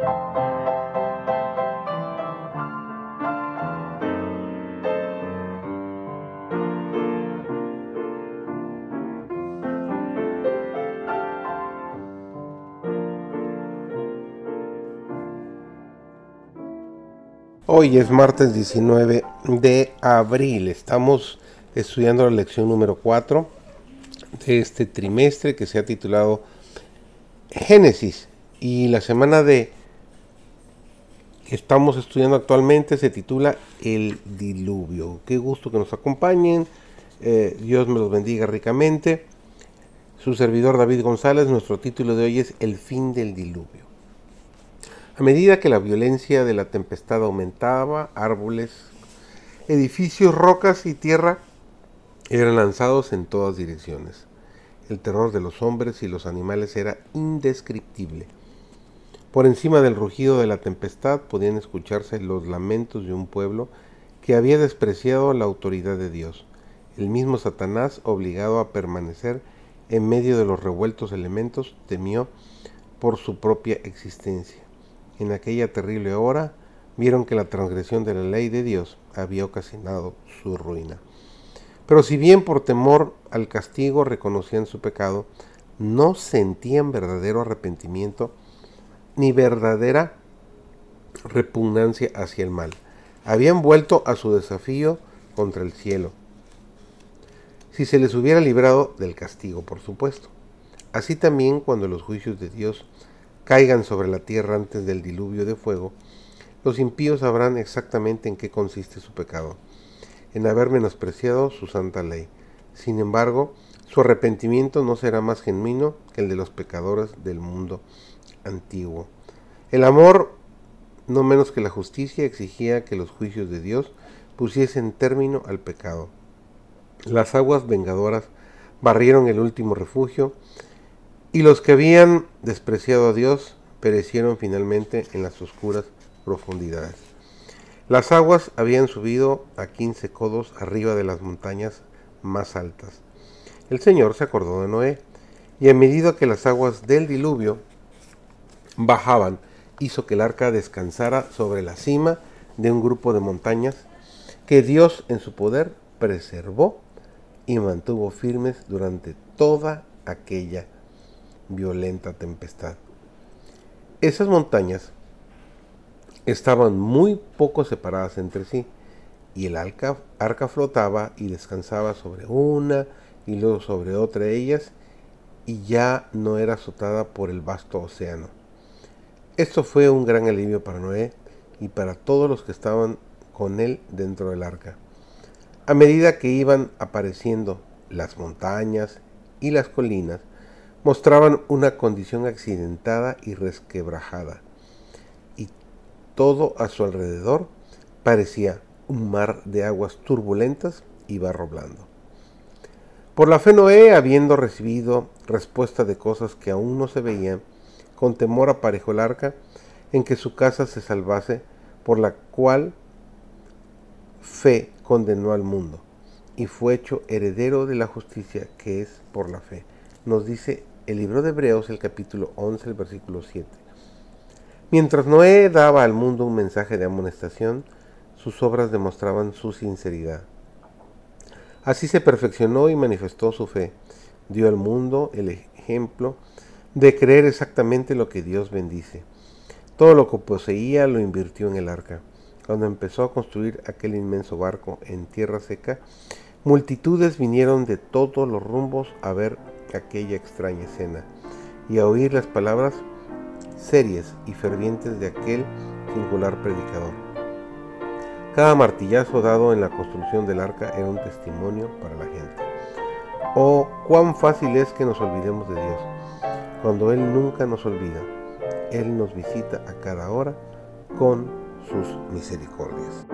Hoy es martes 19 de abril. Estamos estudiando la lección número 4 de este trimestre que se ha titulado Génesis. Y la semana de estamos estudiando actualmente se titula El diluvio. Qué gusto que nos acompañen. Eh, Dios me los bendiga ricamente. Su servidor David González, nuestro título de hoy es El fin del diluvio. A medida que la violencia de la tempestad aumentaba, árboles, edificios, rocas y tierra eran lanzados en todas direcciones. El terror de los hombres y los animales era indescriptible. Por encima del rugido de la tempestad podían escucharse los lamentos de un pueblo que había despreciado la autoridad de Dios. El mismo Satanás, obligado a permanecer en medio de los revueltos elementos, temió por su propia existencia en aquella terrible hora vieron que la transgresión de la ley de Dios había ocasionado su ruina. Pero si bien por temor al castigo reconocían su pecado, no sentían verdadero arrepentimiento ni verdadera repugnancia hacia el mal. Habían vuelto a su desafío contra el cielo. Si se les hubiera librado del castigo, por supuesto. Así también cuando los juicios de Dios caigan sobre la tierra antes del diluvio de fuego, los impíos sabrán exactamente en qué consiste su pecado, en haber menospreciado su santa ley. Sin embargo, su arrepentimiento no será más genuino que el de los pecadores del mundo antiguo. El amor, no menos que la justicia, exigía que los juicios de Dios pusiesen término al pecado. Las aguas vengadoras barrieron el último refugio y los que habían despreciado a Dios perecieron finalmente en las oscuras profundidades. Las aguas habían subido a quince codos arriba de las montañas más altas. El Señor se acordó de Noé, y a medida que las aguas del diluvio bajaban, hizo que el arca descansara sobre la cima de un grupo de montañas que Dios en su poder preservó y mantuvo firmes durante toda aquella violenta tempestad. Esas montañas estaban muy poco separadas entre sí y el arca, flotaba y descansaba sobre una y luego sobre otra de ellas y ya no era azotada por el vasto océano. Esto fue un gran alivio para Noé y para todos los que estaban con él dentro del arca. A medida que iban apareciendo las montañas y las colinas, mostraban una condición accidentada y resquebrajada, y todo a su alrededor parecía un mar de aguas turbulentas y barro blando. Por la fe Noé, habiendo recibido respuesta de cosas que aún no se veían, con temor aparejó el arca en que su casa se salvase, por la cual fe condenó al mundo, y fue hecho heredero de la justicia que es por la fe nos dice el libro de Hebreos, el capítulo 11, el versículo 7. Mientras Noé daba al mundo un mensaje de amonestación, sus obras demostraban su sinceridad. Así se perfeccionó y manifestó su fe. Dio al mundo el ejemplo de creer exactamente lo que Dios bendice. Todo lo que poseía lo invirtió en el arca. Cuando empezó a construir aquel inmenso barco en tierra seca, multitudes vinieron de todos los rumbos a ver aquella extraña escena y a oír las palabras serias y fervientes de aquel singular predicador. Cada martillazo dado en la construcción del arca era un testimonio para la gente. Oh, cuán fácil es que nos olvidemos de Dios, cuando Él nunca nos olvida. Él nos visita a cada hora con sus misericordias.